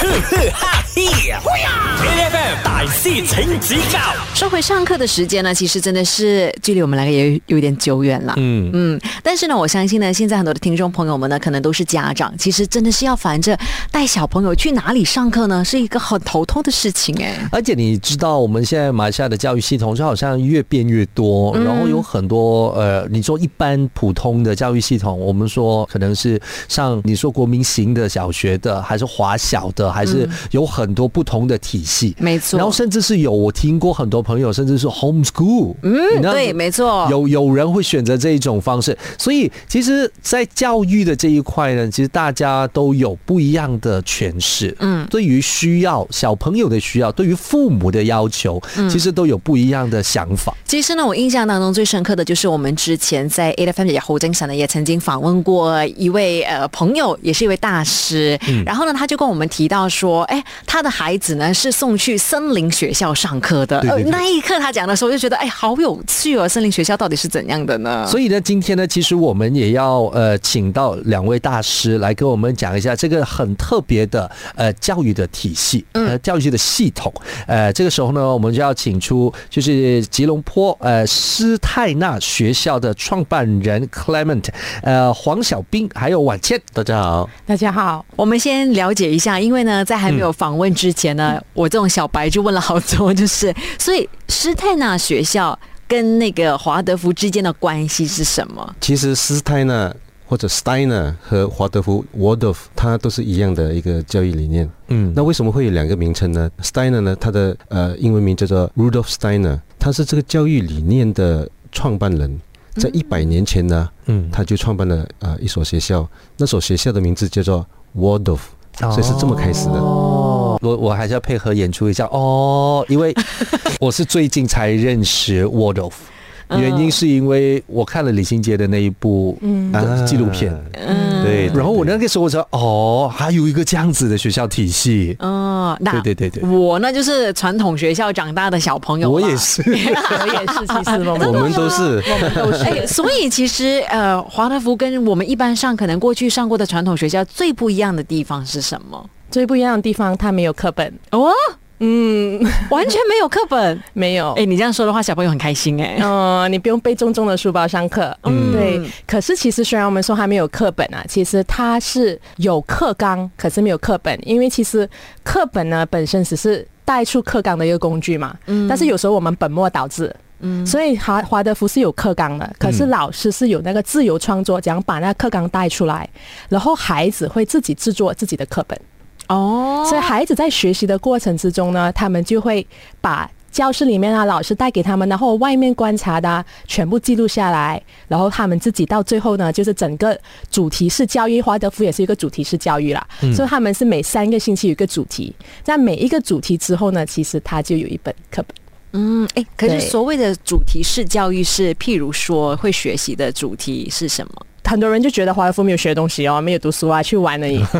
呵呵哈嘿，A F M 大师请指教。说回上课的时间呢，其实真的是距离我们两个也有有点久远了。嗯嗯，但是呢，我相信呢，现在很多的听众朋友们呢，可能都是家长，其实真的是要烦着带小朋友去哪里上课呢，是一个很头痛的事情哎。而且你知道，我们现在马来西亚的教育系统就好像越变越多，嗯然后有很多呃，你说一般普通的教育系统，我们说可能是像你说国民型的小学的，还是华小的，还是有很多不同的体系。没错，然后甚至是有我听过很多朋友，甚至是 homeschool，嗯对，没错，有有人会选择这一种方式，所以其实，在教育的这一块呢，其实大家都有不一样的诠释。嗯对于需要小朋友的需要，对于父母的要求，嗯其实都有不一样的想法。其实呢，我印象当中最深刻的就是我们之前在 A F M 也侯精神呢，也曾经访问过一位呃朋友，也是一位大师。然后呢，他就跟我们提到说，哎，他的孩子呢是送去森林学校上课的。对对对呃那一刻他讲的时候，就觉得哎，好有趣哦，森林学校到底是怎样的呢？所以呢，今天呢，其实我们也要呃，请到两位大师来跟我们讲一下这个很特别的呃教育的体系，呃教育的系统。呃，这个时候呢，我们就要请出就是吉隆坡呃斯泰纳学校的创办人 Clement，呃黄小兵还有婉倩，大家好。大家好，我们先了解一下，因为呢，在还没有访问之前呢，我这种小白就问了好多，就是 所以施泰纳学校跟那个华德福之间的关系是什么？其实斯泰纳或者 Steiner 和华德福 Waldorf 它都是一样的一个教育理念。嗯那为什么会有两个名称呢？Steiner 呢，它的呃英文名叫做 Rudolf Steiner，他是这个教育理念的创办人。在一百年前呢，嗯他就创办了呃一所学校，那所学校的名字叫做 Waldorf，所以是这么开始的。哦，我我还是要配合演出一下哦，因为我是最近才认识 Waldorf，原因是因为我看了李心洁的那一部嗯。呃纪录片，嗯，对，然后我那个时候我说哦，还有一个这样子的学校体系，哦，那对对对对，我呢就是传统学校长大的小朋友，我也。是，我也是，其实 我们都是。我们都是。哎，所以其实呃，华德福跟我们一般上可能过去上过的传统学校最不一样的地方是什么？最不一样的地方，它没有课本，哦，嗯，完全没有课本。没有。哎，你这样说的话，小朋友很开心哎。嗯、你不用背重重的书包上课。嗯对。可是其实虽然我们说还没有课本啊，其实它是有课纲，可是没有课本，因为其实课本呢本身只是带出课纲的一个工具嘛。嗯但是有时候我们本末倒置。嗯所以华华德福是有课纲的，可是老师是有那个自由创作，怎样把那课纲带出来，然后孩子会自己制作自己的课本。哦，所以孩子在学习的过程之中呢，他们就会把教室里面啊老师带给他们，然后外面观察的、啊、全部记录下来，然后他们自己到最后呢，就是整个主题式教育，华德福也是一个主题式教育啦，所以他们是每三个星期有一个主题，在每一个主题之后呢，其实他就有一本课本。嗯，哎，可是所谓的主题式教育是，譬如说会学习的主题是什么？很多人就觉得华德福没有学东西哦，没有读书啊，去玩而已。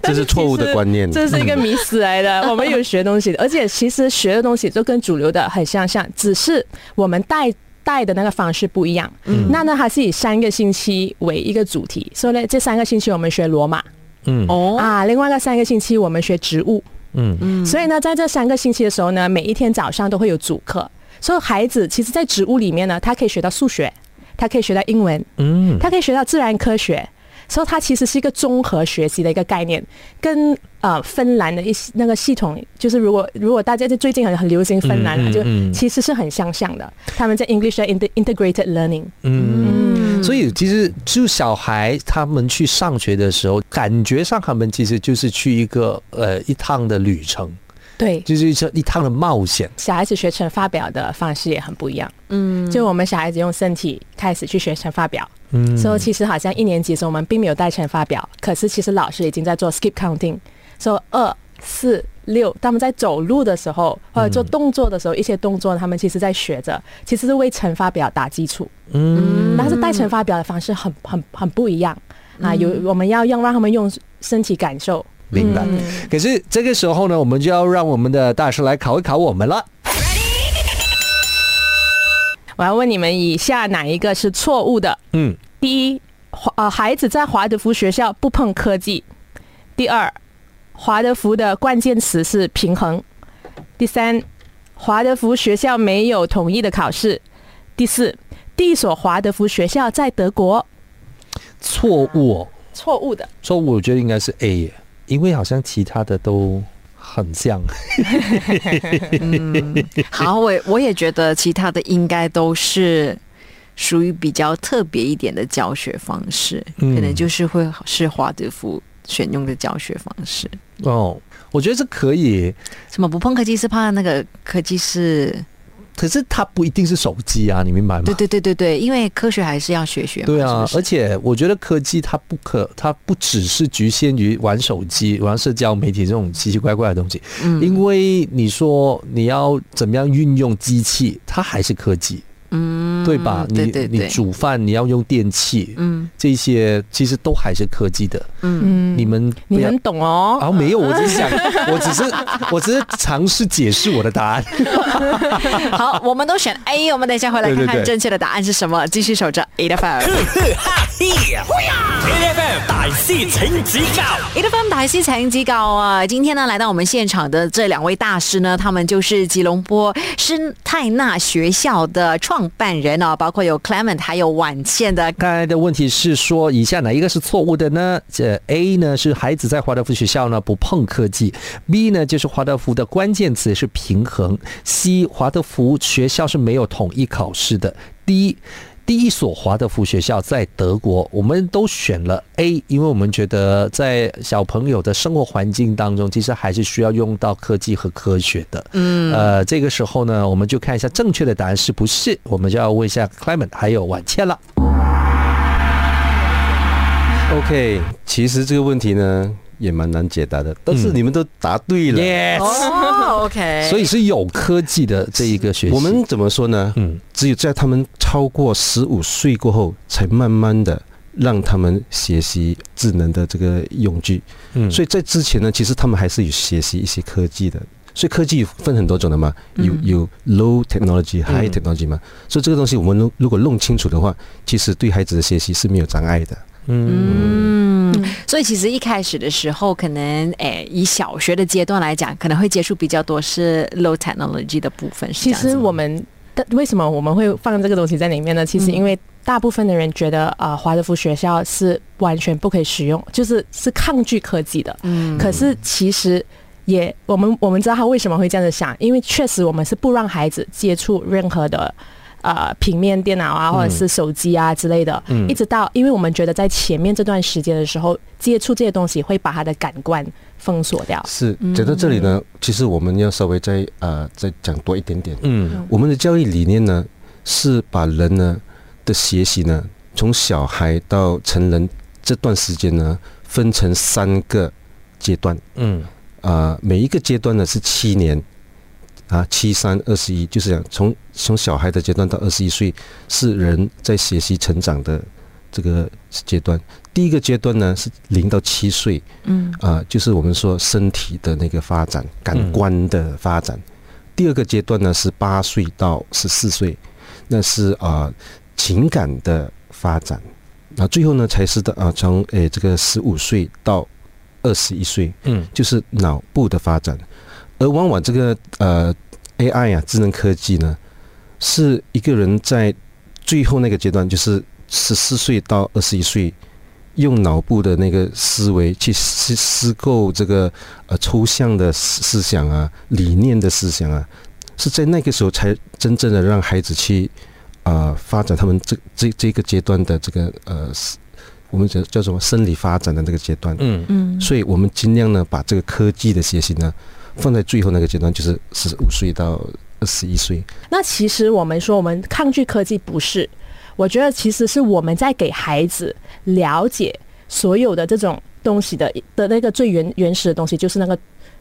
这是错误的观念。这是一个迷思来的。我们有学东西的，而且其实学的东西都跟主流的很相像，只是我们带。带的那个方式不一样，那呢，它是以三个星期为一个主题，所以呢，这三个星期我们学罗马嗯哦，啊，另外一个三个星期我们学植物，嗯嗯所以呢，在这三个星期的时候呢，每一天早上都会有主课，所以孩子其实，在植物里面呢，他可以学到数学，他可以学到英文，嗯。他可以学到自然科学，所以它其实是一个综合学习的一个概念，跟呃芬兰的一些那个系统，就是如果如果大家就最近很很流行芬兰啊，就嗯嗯嗯。其实是很相像的。他们在 English integrated learning，嗯。所以其实就小孩他们去上学的时候，感觉上他们其实就是去一个呃一趟的旅程，对。就是一一趟的冒险。小孩子学乘法表的方式也很不一样，嗯，就我们小孩子用身体开始去学乘法表，嗯所以其实好像一年级的时候我们并没有带乘法表，可是其实老师已经在做 skip counting，说二四六，他们在走路的时候或者做动作的时候，一些动作他们其实在学着，其实是为乘法表打基础。嗯但是带乘法表的方式很很很不一样啊，有我们要用让他们用身体感受。明白。可是这个时候呢，我们就要让我们的大师来考一考我们了。我要问你们以下哪一个是错误的？嗯，第一，华呃孩子在华德福学校不碰科技；第二，华德福的关键词是平衡。第三，华德福学校没有统一的考试。第四，第一所华德福学校在德国。错误、哦，错误的。错误，我觉得应该是 A，耶因为好像其他的都很像。嗯好，我我也觉得其他的应该都是属于比较特别一点的教学方式，嗯可能就是会是华德福选用的教学方式。哦，我觉得这可以，什么不碰科技是怕那个科技是？可是它不一定是手机啊，你明白吗？对对对对对，因为科学还是要学学嘛。对啊，是是而且我觉得科技它不可，它不只是局限于玩手机、玩社交媒体这种奇奇怪怪的东西。嗯因为你说你要怎么样运用机器，它还是科技，嗯对吧？你对对对，你煮饭你要用电器，嗯这些其实都还是科技的。嗯，嗯你们你很懂哦。啊，没有，我只是想，我只是我只是尝试解释我的答案。好，我们都选 A，我们等一下回来看看正确的答案是什么。继续守着 A 的 f m 哈嘿，A F M 大师请指教 A F M 台西财经机构啊，今天呢来到我们现场的这两位大师呢，他们就是吉隆坡施泰纳学校的创办人哦，包括有 Clement 还有晚倩的。刚才的问题是说，以下哪一个是错误的呢？这 A 呢是孩子在华德福学校呢不碰科技，B 呢就是华德福的关键词是平衡，C 华德福学校是没有统一考试的，D。第一所华德福学校在德国，我们都选了 A，因为我们觉得在小朋友的生活环境当中，其实还是需要用到科技和科学的。嗯，呃，这个时候呢，我们就看一下正确的答案是不是，我们就要问一下 Clement 还有婉倩了。OK，其实这个问题呢也蛮难解答的，但是你们都答对了。Yes，哦，OK，所以是有科技的这一个学习。我们怎么说呢？嗯只有在他们超过十五岁过后，才慢慢的让他们学习智能的这个用具。嗯所以在之前呢，其实他们还是有学习一些科技的。所以科技分很多种的嘛，有有 low technology、high technology 嘛。所以这个东西我们如如果弄清楚的话，其实对孩子的学习是没有障碍的。嗯嗯，所以其实一开始的时候，可能诶，以小学的阶段来讲，可能会接触比较多是 low technology 的部分。其实我们的为什么我们会放这个东西在里面呢？其实嗯因为大部分的人觉得啊，呃华德福学校是完全不可以使用，就是是抗拒科技的。嗯可是其实也，我们我们知道他为什么会这样子想，因为确实我们是不让孩子接触任何的。呃，平面电脑啊，或者是手机啊之类的，嗯一直到，因为我们觉得在前面这段时间的时候，接触这些东西会把他的感官封锁掉。是讲到这里呢，其实我们要稍微再呃再讲多一点点。嗯我们的教育理念呢，是把人呢的学习呢，从小孩到成人这段时间呢，分成三个阶段。嗯啊、每一个阶段呢是七年，啊，七三二十一，就是讲从从小孩的阶段到二十一岁，是人在学习成长的这个阶段。第一个阶段呢是零到七岁，嗯啊、就是我们说身体的那个发展、感官的发展。第二个阶段呢是八岁到十四岁，那是啊、情感的发展。那最后呢才是的啊从诶这个十五岁到二十一岁，嗯就是脑部的发展。而往往这个呃 AI 啊，智能科技呢，是一个人在最后那个阶段，就是十四岁到二十一岁，用脑部的那个思维去思思构这个呃抽象的思思想啊、理念的思想啊，是在那个时候才真正的让孩子去啊、呃发展他们这这这个阶段的这个呃，我们叫叫什么生理发展的这个阶段。嗯嗯所以我们尽量呢，把这个科技的学习呢，放在最后那个阶段，就是十五岁到二十一岁。那其实我们说我们抗拒科技不是，我觉得其实是我们在给孩子了解所有的这种东西的的那个最原原始的东西，就是那个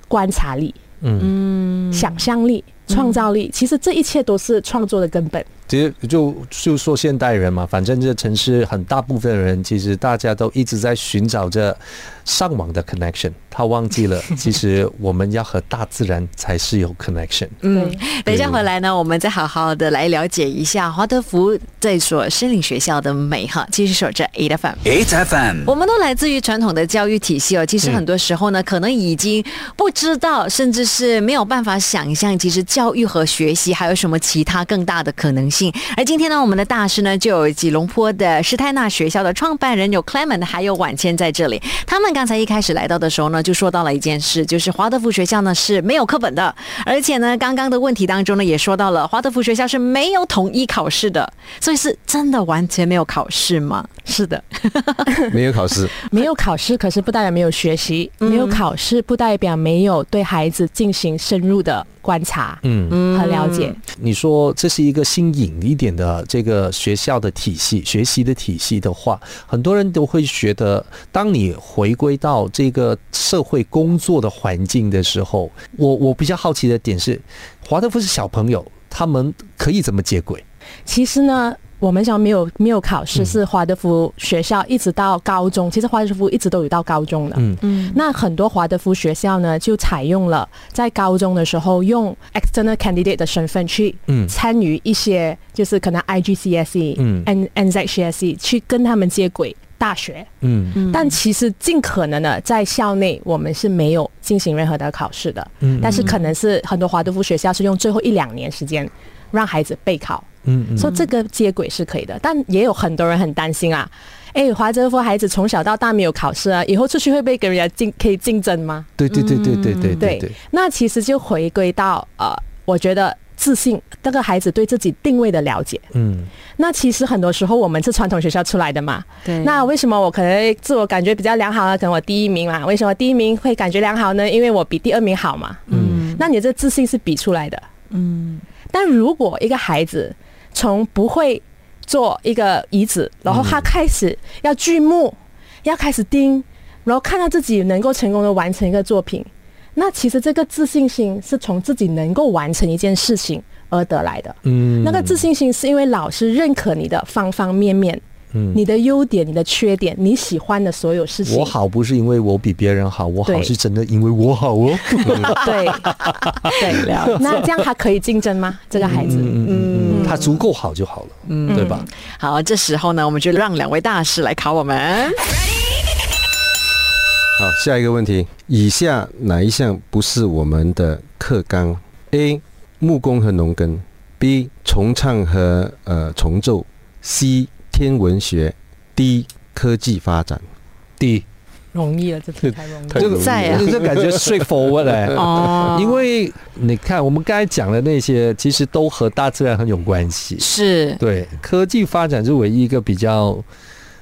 观察力、嗯想象力。创造力，其实这一切都是创作的根本。其实就就说现代人嘛，反正这城市很大部分人，其实大家都一直在寻找着上网的 connection，他忘记了，其实我们要和大自然才是有 connection。嗯，等一下回来呢，我们再好好的来了解一下华德福这所森林学校的美哈。继续守着 A F M。，H F M，我们都来自于传统的教育体系哦，其实很多时候呢，可能已经不知道，甚至是没有办法想象，其实教育和学习还有什么其他更大的可能性。而今天呢，我们的大师呢，就有吉隆坡的施泰纳学校的创办人有 Clement，还有婉谦在这里。他们刚才一开始来到的时候呢，就说到了一件事，就是华德福学校呢是没有课本的，而且呢，刚刚的问题当中呢，也说到了华德福学校是没有统一考试的，所以是真的完全没有考试吗？是的，没有考试，没有考试，可是不代表没有学习；没有考试，不代表没有对孩子进行深入的观察嗯，和了解。你说这是一个新颖一点的这个学校的体系、学习的体系的话，很多人都会觉得，当你回归到这个社会工作的环境的时候，我我比较好奇的点是，华德福是小朋友，他们可以怎么接轨？其实呢，我们讲没有没有考试，是华德福学校一直到高中，其实华德福一直都有到高中的。嗯。嗯。那很多华德福学校呢，就采用了在高中的时候用 external candidate 的身份去嗯。参与一些，就是可能 IGCSE、嗯。N NZCSE E，去跟他们接轨大学。嗯。但其实尽可能的在校内，我们是没有进行任何的考试的。嗯。但是可能是很多华德福学校是用最后一两年时间让孩子备考，嗯，说这个接轨是可以的，但也有很多人很担心啊。哎，华泽福孩子从小到大没有考试啊，以后出去会被跟人家竞可以竞争吗？对对对对对对对。那其实就回归到呃，我觉得自信，这个孩子对自己定位的了解。嗯。那其实很多时候我们是传统学校出来的嘛。对。那为什么我可能自我感觉比较良好啊？可能我第一名嘛。为什么第一名会感觉良好呢？因为我比第二名好嘛。嗯。那你这自信是比出来的。嗯。但如果一个孩子从不会做一个椅子，然后他开始要锯木，要开始钉，然后看到自己能够成功的完成一个作品，那其实这个自信心是从自己能够完成一件事情而得来的。嗯那个自信心是因为老师认可你的方方面面，嗯你的优点、你的缺点、你喜欢的所有事情。我好不是因为我比别人好，我好是真的因为我好 哦。对对，那这样他可以竞争吗？这个孩子？嗯嗯嗯，他足够好就好了，嗯，对吧？好，这时候呢，我们就让两位大师来考我们。好，下一个问题，以下哪一项不是我们的课纲？A. 木工和农耕，B. 重唱和呃重奏，C. 天文学低科技发展。第一，容易了，这题太容易了。这个在啊这感觉 straightforward 嘞。哦因为你看，我们刚才讲的那些，其实都和大自然很有关系。是对，科技发展是唯一一个比较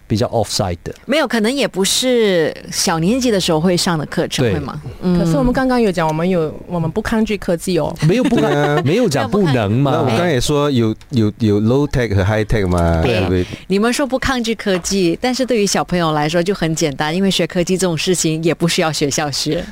比较 offside 的。没有，可能也不是小年纪的时候会上的课程，对会吗？嗯可是我们刚刚有讲，我们有我们不抗拒科技哦。没有不 对啊没有讲不能嘛那嘛我刚才也说有有有 low tech 和 high tech 嘛，对对不对？你们说不抗拒科技，但是对于小朋友来说就很简单，因为学科技这种事情也不需要学校学，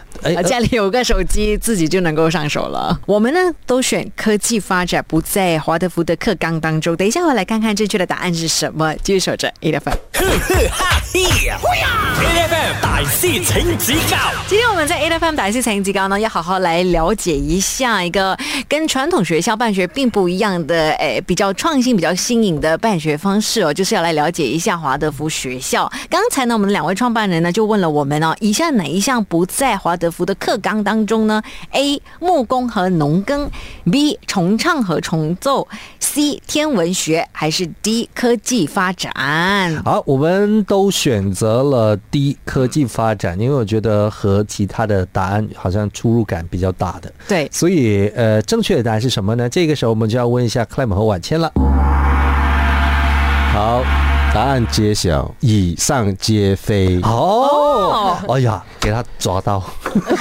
家里有个手机自己就能够上手了。我们呢都选科技发展，不在华德福的课纲当中。等一下我来看看正确的答案是什么。继续守着呵哈嘿呀，A F M 大师请指教今天我们在 A F M 打戏成绩高呢，要好好来了解一下一个跟传统学校办学并不一样的，诶，比较创新、比较新颖的办学方式哦，就是要来了解一下华德福学校。刚才呢，我们两位创办人呢就问了我们哦，以下哪一项不在华德福的课纲当中呢？A. 木工和农耕，B. 重唱和重奏，C. 天文学，还是 D. 科技发展？好，我们都选择了低科技发展，因为我觉得和其他的答案好像出入感比较大的。对，所以，呃，正确的答案是什么呢？这个时候我们就要问一下 Clem 和婉谦了。好，答案揭晓，以上皆非。哦，哎呀，给他抓到。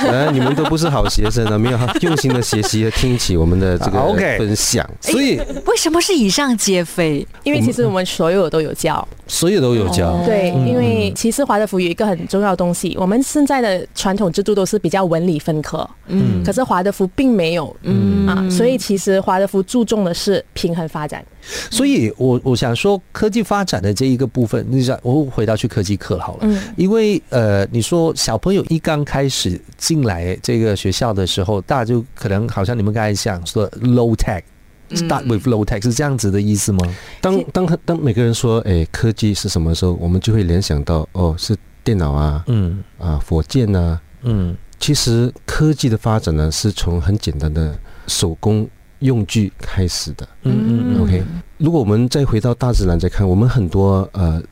呃，你们都不是好学生啊，没有用心的学习和听起我们的这个分享。所以为什么是以上皆非？因为其实我们所有都有教，所有都有教。对，因为其实华德福有一个很重要的东西，我们现在的传统制度都是比较文理分科，嗯，可是华德福并没有，嗯。啊，所以其实华德福注重的是平衡发展，所以我我想说，科技发展的这一个部分，你想，我回到去科技课好了，嗯因为呃，你说小朋友一刚开始进来这个学校的时候，大家就可能好像你们刚才讲说 low tech。Start with low tech 是这样子的意思吗？当当当每个人说，哎，科技是什么时候，我们就会联想到，哦，是电脑啊，嗯啊，火箭啊。嗯其实科技的发展呢，是从很简单的手工用具开始的。嗯嗯 OK，如果我们再回到大自然再看，我们很多呃，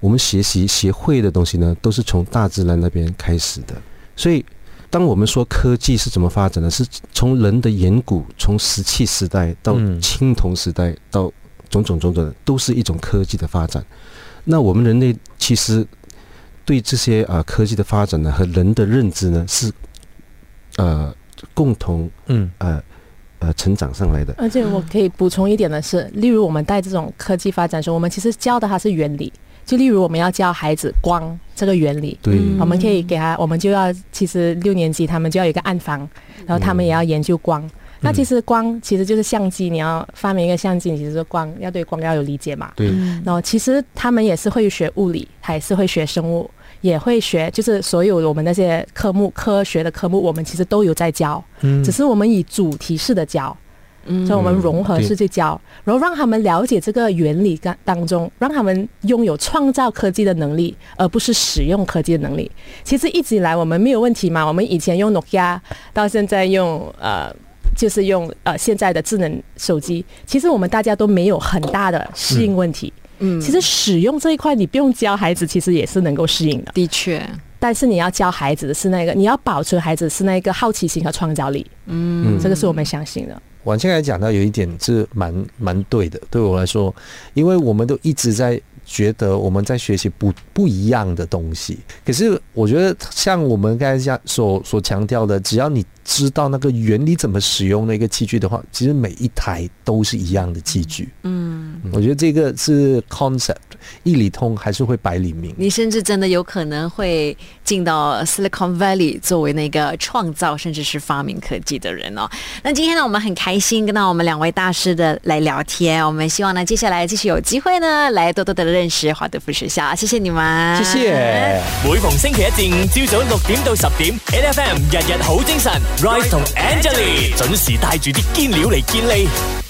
我们学习学会的东西呢，都是从大自然那边开始的。所以，当我们说科技是怎么发展的，是从人的远古，从石器时代到嗯青铜时代，到种种种种的，都是一种科技的发展。那我们人类其实对这些啊、呃科技的发展呢和人的认知呢是呃共同嗯呃呃成长上来的。而且我可以补充一点的是，例如我们带这种科技发展的时候，我们其实教的它是原理。就例如我们要教孩子光这个原理，对，嗯我们可以给他，我们就要其实六年级他们就要有一个暗房，然后他们也要研究光。那其实光其实就是相机，你要发明一个相机，你其实光要对光要有理解嘛。对，然后其实他们也是会学物理，还是会学生物，也会学，就是所有我们那些科目科学的科目，我们其实都有在教，嗯只是我们以主题式的教。所以我们融合式去教，然后让他们了解这个原理当当中，让他们拥有创造科技的能力，而不是使用科技的能力。其实一直以来我们没有问题嘛，我们以前用诺基亚到现在用呃。就是用呃现在的智能手机，其实我们大家都没有很大的适应问题。嗯其实使用这一块，你不用教孩子，其实也是能够适应的。的确，但是你要教孩子的是那个，你要保存孩子是那个好奇心和创造力。嗯，这个是我们相信的。婉倩才讲到有一点是蛮蛮对的，对我来说，因为我们都一直在觉得我们在学习不不一样的东西，可是我觉得像我们刚才讲所所强调的，只要你知道那个原理怎么使用那个器具的话，其实每一台都是一样的器具。嗯，我觉得这个是 concept，一里通还是会百里明。你甚至真的有可能会进到 Silicon Valley 作为那个创造甚至是发明科技的人哦。那今天呢，我们很开心跟到我们两位大师的来聊天，我们希望呢，接下来继续有机会呢，来多多的认识华德福学校。谢谢你们，谢谢。每逢星期一至五朝早六點到十點，N F M 日日好精神，Rise 同 Angelie 準時帶住啲堅料嚟健利。